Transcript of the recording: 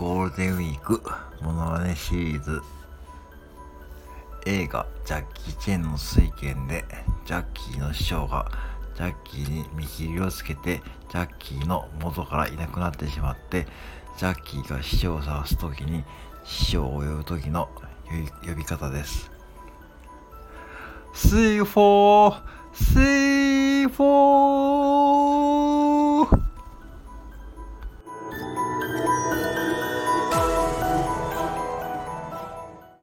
ゴールデンウィークモノマネシリーズ。映画ジャッキー・チェンの水拳でジャッキーの師匠がジャッキーに見切りをつけてジャッキーの元からいなくなってしまってジャッキーが師匠を探す時に師匠を呼ぶ時の呼び方です。スイフォースイフォー